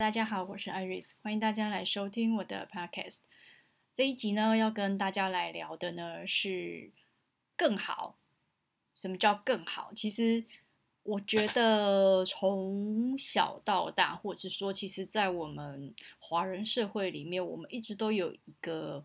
大家好，我是 Iris，欢迎大家来收听我的 Podcast。这一集呢，要跟大家来聊的呢是更好。什么叫更好？其实我觉得从小到大，或者是说，其实，在我们华人社会里面，我们一直都有一个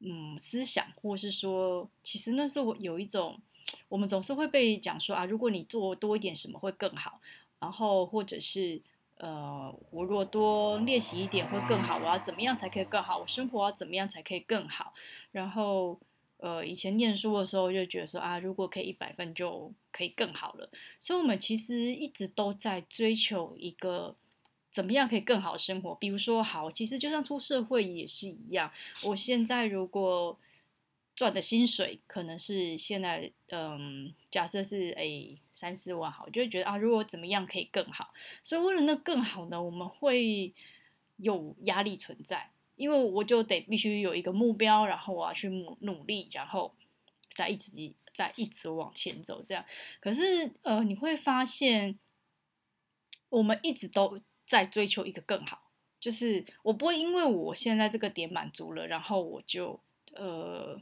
嗯思想，或是说，其实那是我有一种，我们总是会被讲说啊，如果你做多一点什么会更好，然后或者是。呃，我如果多练习一点会更好。我要怎么样才可以更好？我生活要怎么样才可以更好？然后，呃，以前念书的时候就觉得说啊，如果可以一百分就可以更好了。所以，我们其实一直都在追求一个怎么样可以更好的生活。比如说，好，其实就算出社会也是一样。我现在如果赚的薪水可能是现在，嗯，假设是诶三四万好，就会觉得啊，如果怎么样可以更好，所以为了那更好呢，我们会有压力存在，因为我就得必须有一个目标，然后我要去努努力，然后再一直再一直往前走，这样。可是呃，你会发现，我们一直都在追求一个更好，就是我不会因为我现在这个点满足了，然后我就呃。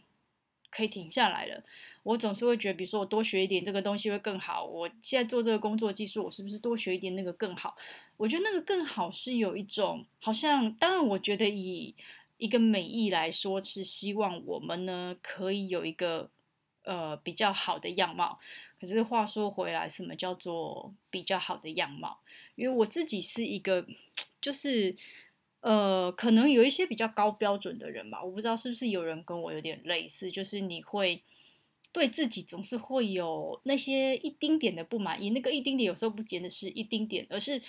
可以停下来了。我总是会觉得，比如说我多学一点这个东西会更好。我现在做这个工作技术，我是不是多学一点那个更好？我觉得那个更好是有一种好像，当然，我觉得以一个美意来说，是希望我们呢可以有一个呃比较好的样貌。可是话说回来，什么叫做比较好的样貌？因为我自己是一个就是。呃，可能有一些比较高标准的人吧，我不知道是不是有人跟我有点类似，就是你会对自己总是会有那些一丁点的不满意，那个一丁点有时候不见得是一丁点，而是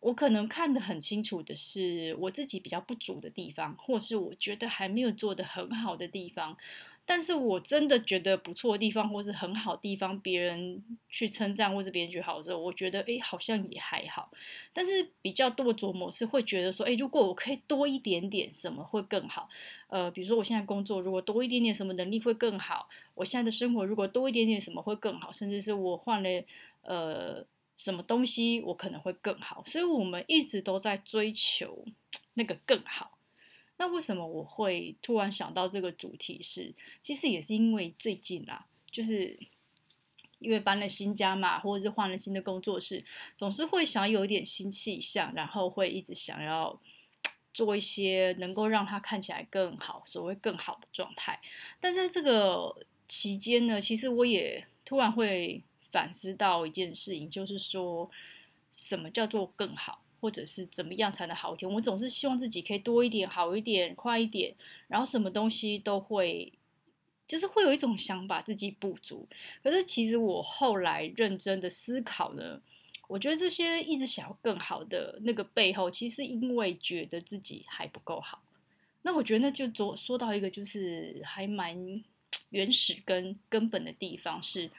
我可能看得很清楚的是我自己比较不足的地方，或是我觉得还没有做得很好的地方。但是我真的觉得不错的地方，或是很好地方，别人去称赞，或是别人觉得好的时候，我觉得诶好像也还好。但是比较多琢磨是会觉得说，诶如果我可以多一点点什么会更好。呃，比如说我现在工作，如果多一点点什么能力会更好。我现在的生活如果多一点点什么会更好，甚至是我换了呃什么东西，我可能会更好。所以我们一直都在追求 那个更好。那为什么我会突然想到这个主题是？其实也是因为最近啦，就是因为搬了新家嘛，或者是换了新的工作室，总是会想有一点新气象，然后会一直想要做一些能够让它看起来更好，所谓更好的状态。但在这个期间呢，其实我也突然会反思到一件事情，就是说什么叫做更好？或者是怎么样才能好一点？我总是希望自己可以多一点、好一点、快一点，然后什么东西都会，就是会有一种想把自己补足。可是其实我后来认真的思考呢，我觉得这些一直想要更好的那个背后，其实因为觉得自己还不够好。那我觉得那就说说到一个就是还蛮原始跟根本的地方是。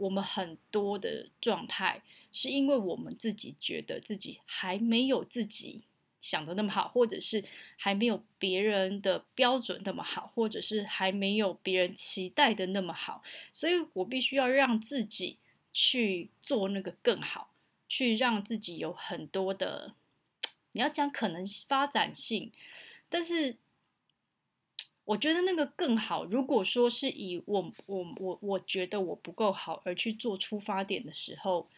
我们很多的状态，是因为我们自己觉得自己还没有自己想的那么好，或者是还没有别人的标准那么好，或者是还没有别人期待的那么好，所以我必须要让自己去做那个更好，去让自己有很多的，你要讲可能发展性，但是。我觉得那个更好。如果说是以我我我我觉得我不够好而去做出发点的时候，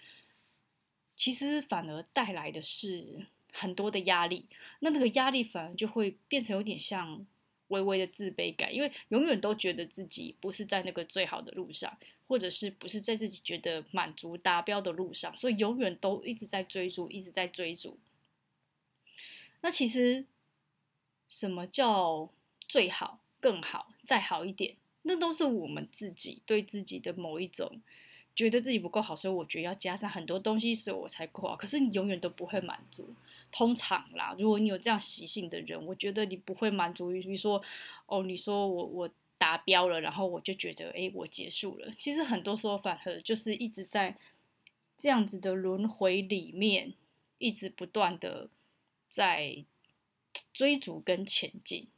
其实反而带来的是很多的压力。那那个压力反而就会变成有点像微微的自卑感，因为永远都觉得自己不是在那个最好的路上，或者是不是在自己觉得满足达标的路上，所以永远都一直在追逐，一直在追逐。那其实什么叫最好？更好，再好一点，那都是我们自己对自己的某一种觉得自己不够好，所以我觉得要加上很多东西，所以我才够好。可是你永远都不会满足。通常啦，如果你有这样习性的人，我觉得你不会满足于说，哦，你说我我达标了，然后我就觉得，诶，我结束了。其实很多时候反而就是一直在这样子的轮回里面，一直不断的在追逐跟前进。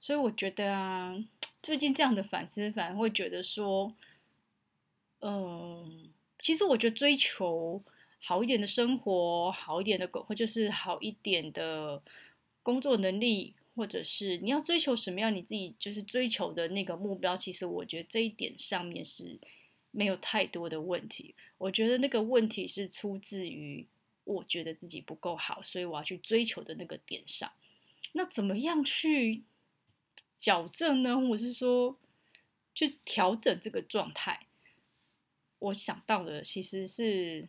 所以我觉得啊，最近这样的反思，反而会觉得说，嗯，其实我觉得追求好一点的生活，好一点的工，或就是好一点的工作能力，或者是你要追求什么样你自己就是追求的那个目标，其实我觉得这一点上面是没有太多的问题。我觉得那个问题是出自于我觉得自己不够好，所以我要去追求的那个点上。那怎么样去矫正呢？或是说去调整这个状态？我想到的其实是，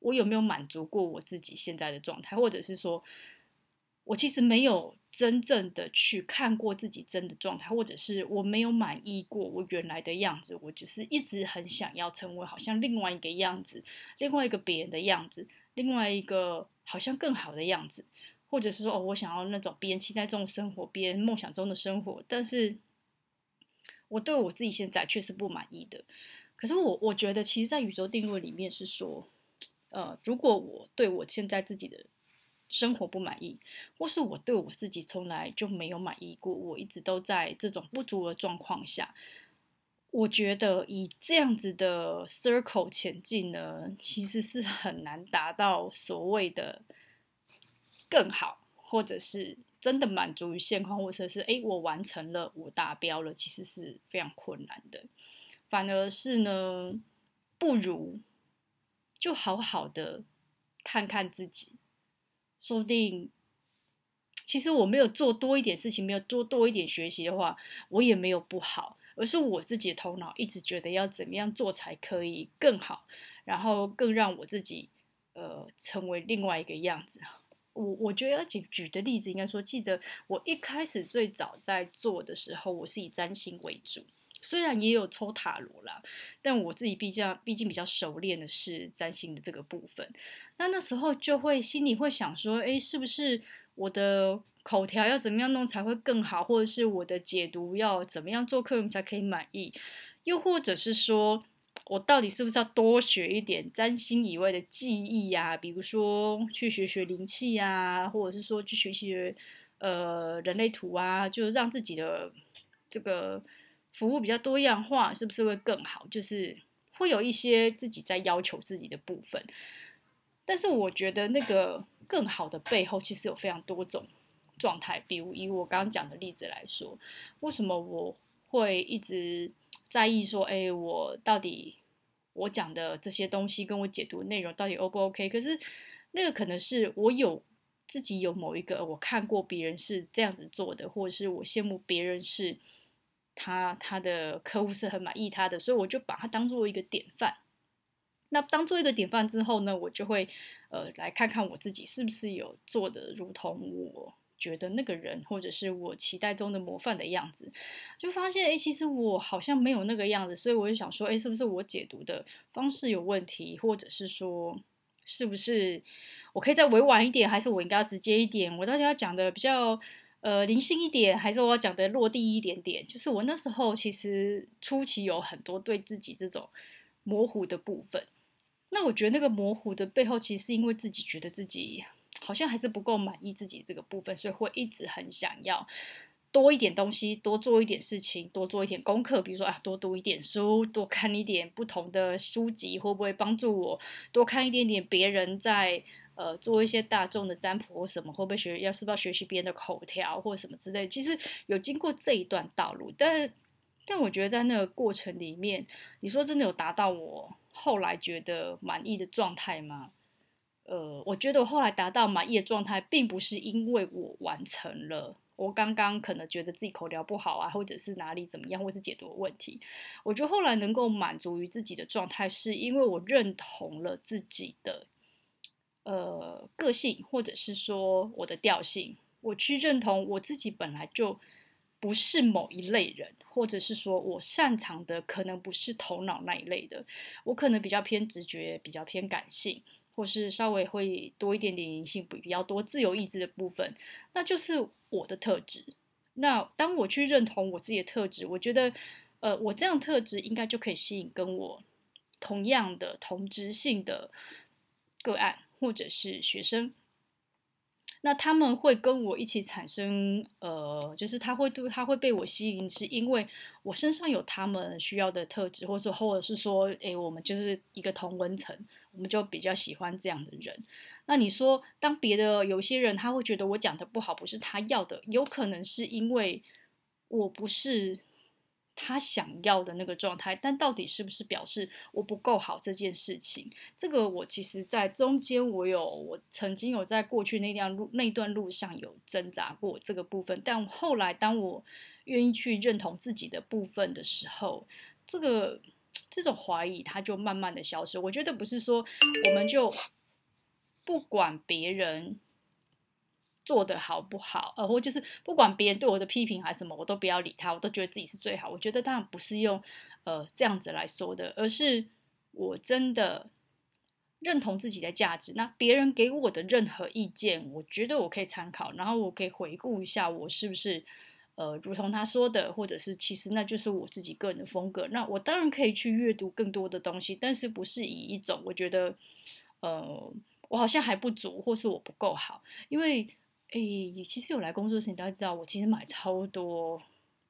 我有没有满足过我自己现在的状态，或者是说，我其实没有真正的去看过自己真的状态，或者是我没有满意过我原来的样子，我只是一直很想要成为好像另外一个样子，另外一个别人的样子，另外一个好像更好的样子，或者是说，哦，我想要那种别人期待中的生活，别人梦想中的生活，但是我对我自己现在却是不满意的。可是我我觉得，其实，在宇宙定律里面是说，呃，如果我对我现在自己的生活不满意，或是我对我自己从来就没有满意过，我一直都在这种不足的状况下，我觉得以这样子的 circle 前进呢，其实是很难达到所谓的更好，或者是真的满足于现况，或者是诶，我完成了，我达标了，其实是非常困难的。反而是呢，不如就好好的看看自己，说不定其实我没有做多一点事情，没有做多一点学习的话，我也没有不好，而是我自己的头脑一直觉得要怎么样做才可以更好，然后更让我自己呃成为另外一个样子。我我觉得要举举的例子，应该说，记得我一开始最早在做的时候，我是以占星为主。虽然也有抽塔罗啦，但我自己毕竟毕竟比较熟练的是占星的这个部分。那那时候就会心里会想说，诶，是不是我的口条要怎么样弄才会更好，或者是我的解读要怎么样做客人才可以满意？又或者是说我到底是不是要多学一点占星以外的技艺呀？比如说去学学灵气呀，或者是说去学习呃人类图啊，就让自己的这个。服务比较多样化，是不是会更好？就是会有一些自己在要求自己的部分，但是我觉得那个更好的背后，其实有非常多种状态。比如以我刚刚讲的例子来说，为什么我会一直在意说，哎，我到底我讲的这些东西跟我解读内容到底 O 不 OK？可是那个可能是我有自己有某一个我看过别人是这样子做的，或者是我羡慕别人是。他他的客户是很满意他的，所以我就把它当做一个典范。那当做一个典范之后呢，我就会呃来看看我自己是不是有做的如同我觉得那个人或者是我期待中的模范的样子，就发现诶，其实我好像没有那个样子，所以我就想说，诶，是不是我解读的方式有问题，或者是说是不是我可以再委婉一点，还是我应该要直接一点？我到底要讲的比较。呃，灵性一点，还是我要讲的落地一点点？就是我那时候其实初期有很多对自己这种模糊的部分。那我觉得那个模糊的背后，其实是因为自己觉得自己好像还是不够满意自己这个部分，所以会一直很想要多一点东西，多做一点事情，多做一点功课。比如说啊，多读一点书，多看一点不同的书籍，会不会帮助我多看一点点别人在。呃，做一些大众的占卜或什么，会不会学？要是不要学习别人的口条或什么之类？其实有经过这一段道路，但但我觉得在那个过程里面，你说真的有达到我后来觉得满意的状态吗？呃，我觉得我后来达到满意的状态，并不是因为我完成了我刚刚可能觉得自己口条不好啊，或者是哪里怎么样，或是解读问题。我觉得后来能够满足于自己的状态，是因为我认同了自己的。呃，个性或者是说我的调性，我去认同我自己本来就不是某一类人，或者是说我擅长的可能不是头脑那一类的，我可能比较偏直觉，比较偏感性，或是稍微会多一点点灵性，比较多自由意志的部分，那就是我的特质。那当我去认同我自己的特质，我觉得，呃，我这样特质应该就可以吸引跟我同样的同质性的个案。或者是学生，那他们会跟我一起产生，呃，就是他会对他会被我吸引，是因为我身上有他们需要的特质，或者或者是说，哎，我们就是一个同温层，我们就比较喜欢这样的人。那你说，当别的有些人他会觉得我讲的不好，不是他要的，有可能是因为我不是。他想要的那个状态，但到底是不是表示我不够好这件事情？这个我其实，在中间我有，我曾经有在过去那段路那段路上有挣扎过这个部分，但后来当我愿意去认同自己的部分的时候，这个这种怀疑它就慢慢的消失。我觉得不是说我们就不管别人。做的好不好，呃，或就是不管别人对我的批评还是什么，我都不要理他，我都觉得自己是最好。我觉得当然不是用呃这样子来说的，而是我真的认同自己的价值。那别人给我的任何意见，我觉得我可以参考，然后我可以回顾一下，我是不是呃如同他说的，或者是其实那就是我自己个人的风格。那我当然可以去阅读更多的东西，但是不是以一种我觉得呃我好像还不足，或是我不够好，因为。哎，其实有来工作的时候，大家知道我其实买超多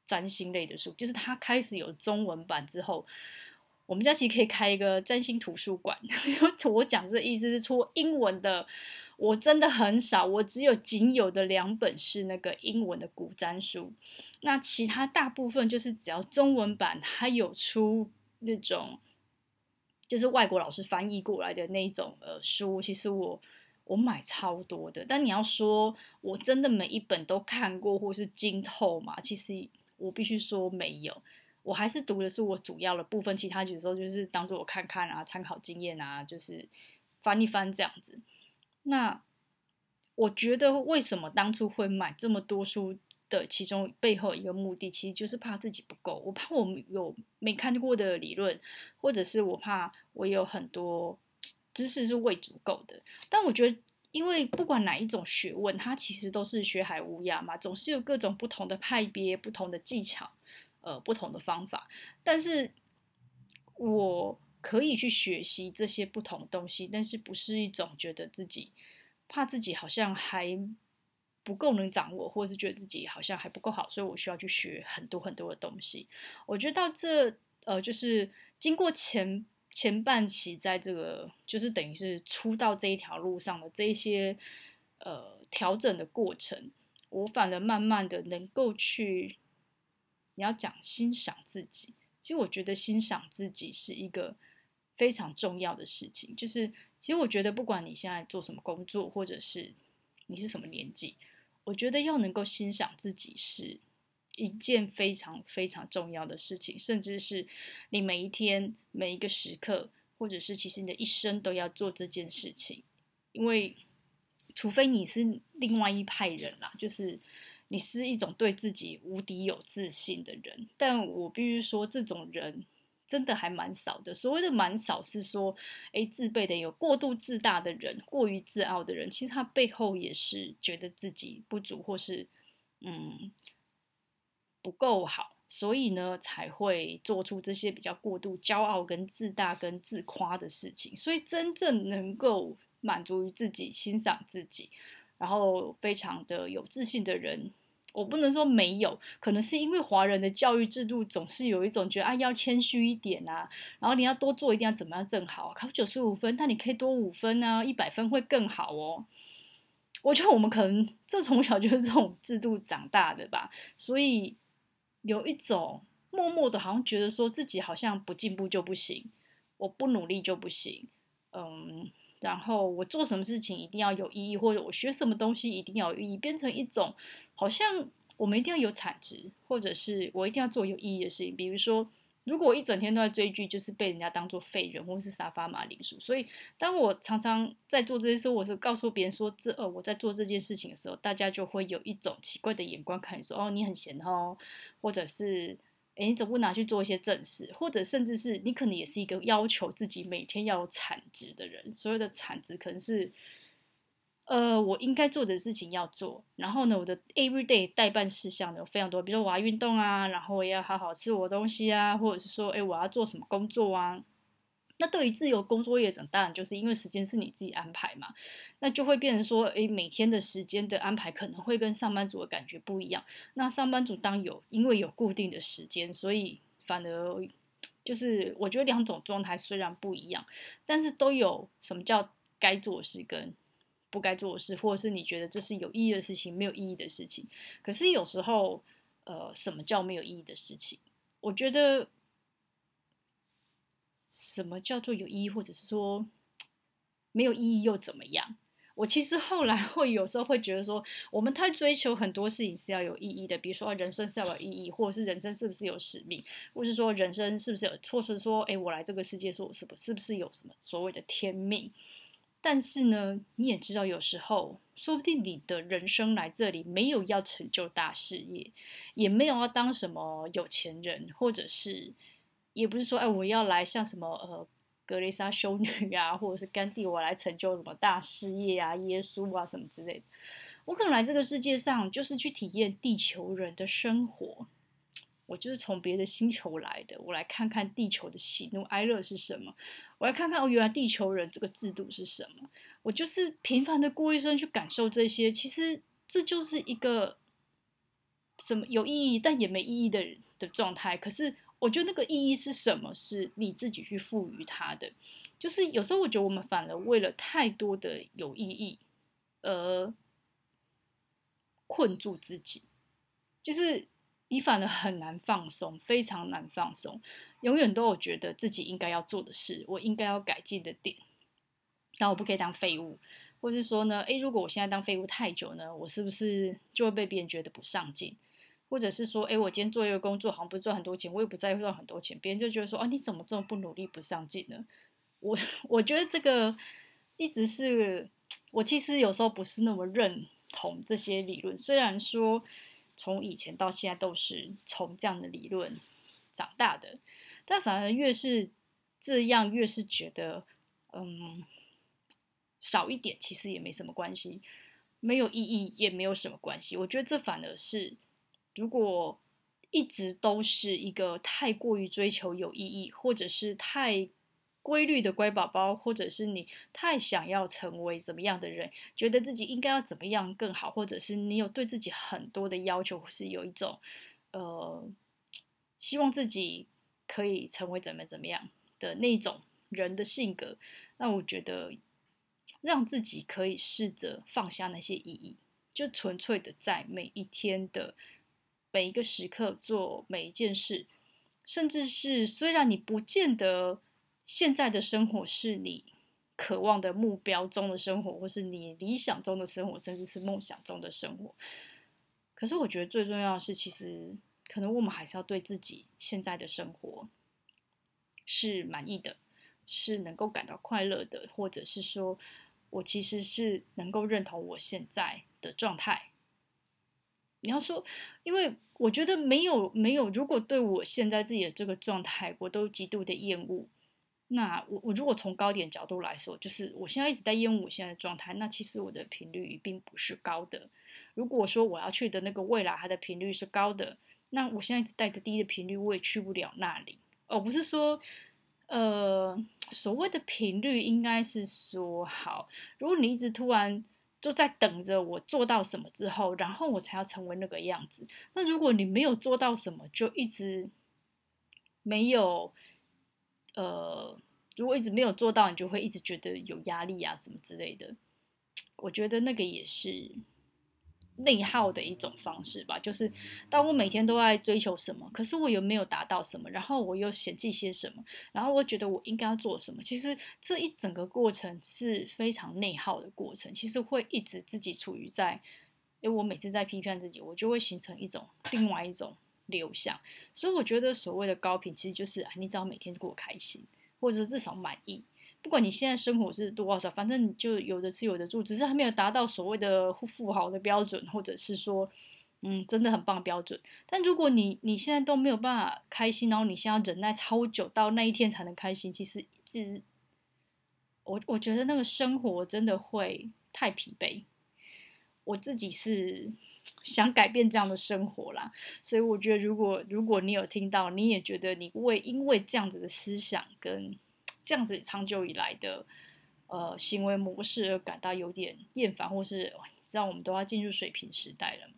占星类的书。就是它开始有中文版之后，我们家其实可以开一个占星图书馆。我讲这个意思是，出英文的我真的很少，我只有仅有的两本是那个英文的古占书。那其他大部分就是只要中文版，它有出那种就是外国老师翻译过来的那种呃书，其实我。我买超多的，但你要说我真的每一本都看过或是精透嘛？其实我必须说没有，我还是读的是我主要的部分，其他有时候就是当做我看看啊，参考经验啊，就是翻一翻这样子。那我觉得为什么当初会买这么多书的其中背后一个目的，其实就是怕自己不够，我怕我有没看过的理论，或者是我怕我有很多。知识是未足够的，但我觉得，因为不管哪一种学问，它其实都是学海无涯嘛，总是有各种不同的派别、不同的技巧，呃，不同的方法。但是我可以去学习这些不同东西，但是不是一种觉得自己怕自己好像还不够能掌握，或者是觉得自己好像还不够好，所以我需要去学很多很多的东西。我觉得到这，呃，就是经过前。前半期在这个就是等于是出道这一条路上的这一些呃调整的过程，我反而慢慢的能够去，你要讲欣赏自己，其实我觉得欣赏自己是一个非常重要的事情。就是其实我觉得不管你现在做什么工作，或者是你是什么年纪，我觉得要能够欣赏自己是。一件非常非常重要的事情，甚至是你每一天每一个时刻，或者是其实你的一生都要做这件事情。因为，除非你是另外一派人啦，就是你是一种对自己无敌有自信的人。但我必须说，这种人真的还蛮少的。所谓的蛮少，是说，诶，自卑的有过度自大的人，过于自傲的人，其实他背后也是觉得自己不足，或是嗯。不够好，所以呢才会做出这些比较过度骄傲、跟自大、跟自夸的事情。所以真正能够满足于自己、欣赏自己，然后非常的有自信的人，我不能说没有，可能是因为华人的教育制度总是有一种觉得啊，要谦虚一点啊，然后你要多做，一定要怎么样正好，考九十五分，但你可以多五分啊，一百分会更好哦。我觉得我们可能这从小就是这种制度长大的吧，所以。有一种默默的，好像觉得说自己好像不进步就不行，我不努力就不行，嗯，然后我做什么事情一定要有意义，或者我学什么东西一定要有意义，变成一种好像我们一定要有产值，或者是我一定要做有意义的事情，比如说。如果我一整天都在追剧，就是被人家当做废人或是沙发马铃薯。所以，当我常常在做这些事，我是告诉别人说这呃我在做这件事情的时候，大家就会有一种奇怪的眼光看你说哦，你很闲哦，或者是诶，你总不拿去做一些正事，或者甚至是你可能也是一个要求自己每天要有产值的人。所有的产值可能是。呃，我应该做的事情要做，然后呢，我的 everyday 代办事项呢有非常多，比如说我要运动啊，然后我要好好吃我的东西啊，或者是说，哎，我要做什么工作啊？那对于自由工作业者，当然就是因为时间是你自己安排嘛，那就会变成说，诶，每天的时间的安排可能会跟上班族的感觉不一样。那上班族当有因为有固定的时间，所以反而就是我觉得两种状态虽然不一样，但是都有什么叫该做事跟不该做的事，或者是你觉得这是有意义的事情，没有意义的事情。可是有时候，呃，什么叫没有意义的事情？我觉得。什么叫做有意义，或者是说没有意义又怎么样？我其实后来会有时候会觉得说，我们太追求很多事情是要有意义的，比如说人生是要有意义，或者是人生是不是有使命，或是说人生是不是有，或是说，哎，我来这个世界，说我是不是不是有什么所谓的天命？但是呢，你也知道，有时候说不定你的人生来这里没有要成就大事业，也没有要当什么有钱人，或者是。也不是说，哎，我要来像什么呃，格蕾莎修女啊，或者是甘地，我来成就什么大事业啊，耶稣啊什么之类的。我可能来这个世界上，就是去体验地球人的生活。我就是从别的星球来的，我来看看地球的喜怒哀乐是什么。我来看看哦，原来地球人这个制度是什么。我就是平凡的过一生去感受这些。其实这就是一个什么有意义但也没意义的的状态。可是。我觉得那个意义是什么？是你自己去赋予它的。就是有时候我觉得我们反而为了太多的有意义而困住自己，就是你反而很难放松，非常难放松，永远都有觉得自己应该要做的事，我应该要改进的点，然后我不可以当废物，或是说呢，诶，如果我现在当废物太久呢，我是不是就会被别人觉得不上进？或者是说，哎，我今天做一个工作，好像不是赚很多钱，我也不在乎赚很多钱，别人就觉得说，啊，你怎么这么不努力、不上进呢？我 我觉得这个一直是我其实有时候不是那么认同这些理论，虽然说从以前到现在都是从这样的理论长大的，但反而越是这样，越是觉得，嗯，少一点其实也没什么关系，没有意义也没有什么关系。我觉得这反而是。如果一直都是一个太过于追求有意义，或者是太规律的乖宝宝，或者是你太想要成为怎么样的人，觉得自己应该要怎么样更好，或者是你有对自己很多的要求，或是有一种呃希望自己可以成为怎么怎么样的那种人的性格，那我觉得让自己可以试着放下那些意义，就纯粹的在每一天的。每一个时刻做每一件事，甚至是虽然你不见得现在的生活是你渴望的目标中的生活，或是你理想中的生活，甚至是梦想中的生活，可是我觉得最重要的是，其实可能我们还是要对自己现在的生活是满意的，是能够感到快乐的，或者是说我其实是能够认同我现在的状态。你要说，因为我觉得没有没有，如果对我现在自己的这个状态，我都极度的厌恶，那我我如果从高点角度来说，就是我现在一直在厌恶我现在的状态，那其实我的频率并不是高的。如果说我要去的那个未来，它的频率是高的，那我现在一直带着低的频率，我也去不了那里。而不是说，呃，所谓的频率应该是说好，如果你一直突然。就在等着我做到什么之后，然后我才要成为那个样子。那如果你没有做到什么，就一直没有，呃，如果一直没有做到，你就会一直觉得有压力啊什么之类的。我觉得那个也是。内耗的一种方式吧，就是当我每天都在追求什么，可是我又没有达到什么，然后我又嫌弃些什么，然后我觉得我应该要做什么。其实这一整个过程是非常内耗的过程，其实会一直自己处于在，因为我每次在批判自己，我就会形成一种另外一种流向。所以我觉得所谓的高频，其实就是啊，你只要每天过开心，或者至少满意。不管你现在生活是多少，反正你就有的吃有的住，只是还没有达到所谓的富豪的标准，或者是说，嗯，真的很棒的标准。但如果你你现在都没有办法开心，然后你现在要忍耐超久到那一天才能开心，其实一直，我我觉得那个生活真的会太疲惫。我自己是想改变这样的生活啦，所以我觉得如果如果你有听到，你也觉得你会因为这样子的思想跟。这样子长久以来的呃行为模式而感到有点厌烦，或是让我们都要进入水平时代了。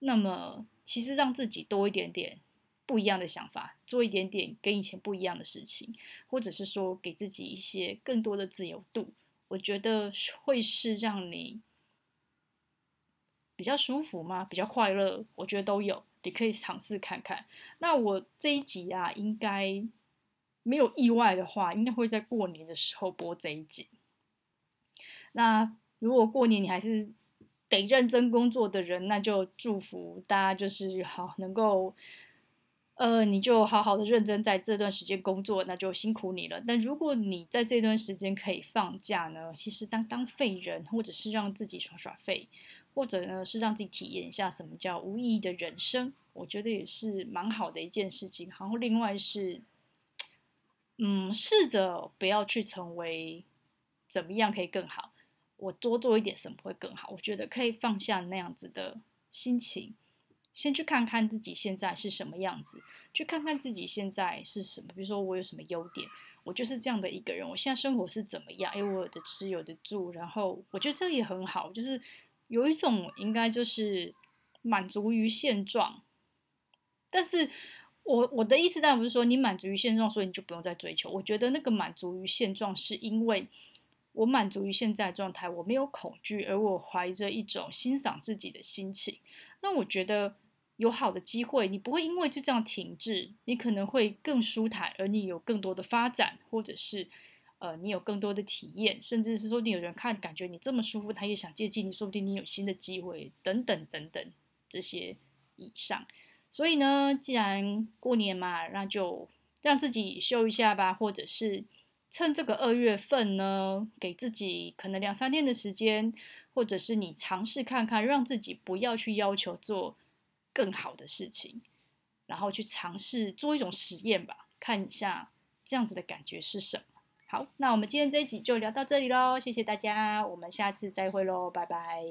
那么，其实让自己多一点点不一样的想法，做一点点跟以前不一样的事情，或者是说给自己一些更多的自由度，我觉得会是让你比较舒服吗？比较快乐？我觉得都有，你可以尝试看看。那我这一集啊，应该没有意外的话，应该会在过年的时候播这一集。那如果过年你还是得认真工作的人，那就祝福大家，就是好能够，呃，你就好好的认真在这段时间工作，那就辛苦你了。但如果你在这段时间可以放假呢，其实当当废人，或者是让自己耍耍废，或者呢是让自己体验一下什么叫无意义的人生，我觉得也是蛮好的一件事情。然后另外是，嗯，试着不要去成为怎么样可以更好。我多做一点什么会更好？我觉得可以放下那样子的心情，先去看看自己现在是什么样子，去看看自己现在是什么。比如说我有什么优点，我就是这样的一个人。我现在生活是怎么样？诶，我有的吃，有的住，然后我觉得这也很好，就是有一种应该就是满足于现状。但是我我的意思当然不是说你满足于现状，所以你就不用再追求。我觉得那个满足于现状是因为。我满足于现在状态，我没有恐惧，而我怀着一种欣赏自己的心情。那我觉得有好的机会，你不会因为就这样停滞，你可能会更舒坦，而你有更多的发展，或者是呃，你有更多的体验，甚至是说你有人看感觉你这么舒服，他也想接近你，说不定你有新的机会，等等等等这些以上。所以呢，既然过年嘛，那就让自己休一下吧，或者是。趁这个二月份呢，给自己可能两三天的时间，或者是你尝试看看，让自己不要去要求做更好的事情，然后去尝试做一种实验吧，看一下这样子的感觉是什么。好，那我们今天这一集就聊到这里喽，谢谢大家，我们下次再会喽，拜拜。